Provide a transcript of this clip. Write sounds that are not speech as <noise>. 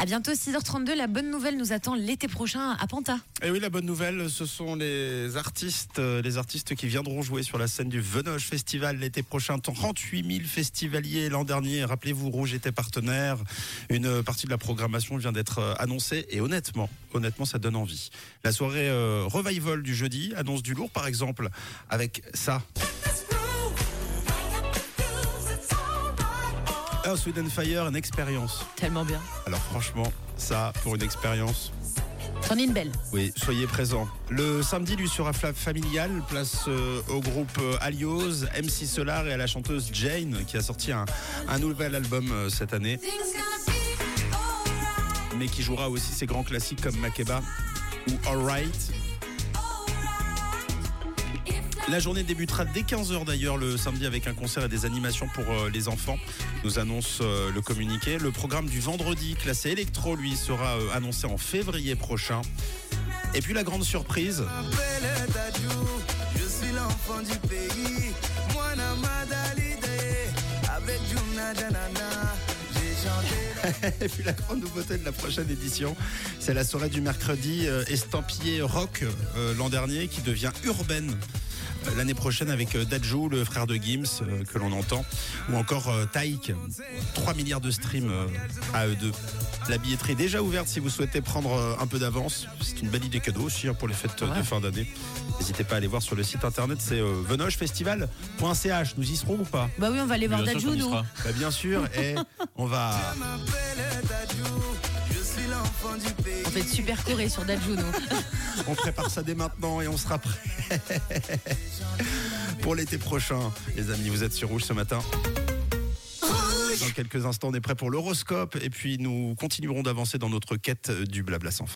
À bientôt 6h32. La bonne nouvelle nous attend l'été prochain à Panta. Et oui, la bonne nouvelle, ce sont les artistes, euh, les artistes qui viendront jouer sur la scène du Venoge Festival l'été prochain. 38 000 festivaliers l'an dernier. Rappelez-vous, Rouge était partenaire. Une partie de la programmation vient d'être euh, annoncée et honnêtement, honnêtement, ça donne envie. La soirée euh, revival du jeudi annonce du lourd, par exemple, avec ça. Earth, Wind Fire, une expérience. Tellement bien. Alors franchement, ça, pour une expérience, C'en est une belle. oui, soyez présents. Le samedi lui sera fla- familial, place euh, au groupe euh, Alios, MC Solar et à la chanteuse Jane qui a sorti un, un nouvel album euh, cette année, mais qui jouera aussi ses grands classiques comme Makeba ou Alright. La journée débutera dès 15h d'ailleurs le samedi avec un concert et des animations pour euh, les enfants, nous annonce euh, le communiqué. Le programme du vendredi classé électro lui sera euh, annoncé en février prochain. Et puis la grande surprise. <laughs> Et puis la grande nouveauté de la prochaine édition, c'est la soirée du mercredi euh, estampillé rock l'an dernier qui devient urbaine. Euh, L'année prochaine avec euh, Dadju, le frère de Gims, euh, que l'on entend, ou encore euh, Taïk, 3 milliards de streams euh, à eux deux. La billetterie est déjà ouverte si vous souhaitez prendre euh, un peu d'avance. C'est une belle idée cadeau aussi hein, pour les fêtes de fin d'année. N'hésitez pas à aller voir sur le site internet, c'est euh, venogefestival.ch. Nous y serons ou pas? Bah oui, on va aller voir y nous. Bah, Bien sûr, et on va... <laughs> <laughs> On fait de super choré sur Dadju, nous. On prépare ça dès maintenant et on sera prêt pour l'été prochain. Les amis, vous êtes sur Rouge ce matin. Dans quelques instants, on est prêt pour l'horoscope et puis nous continuerons d'avancer dans notre quête du blabla sans fin.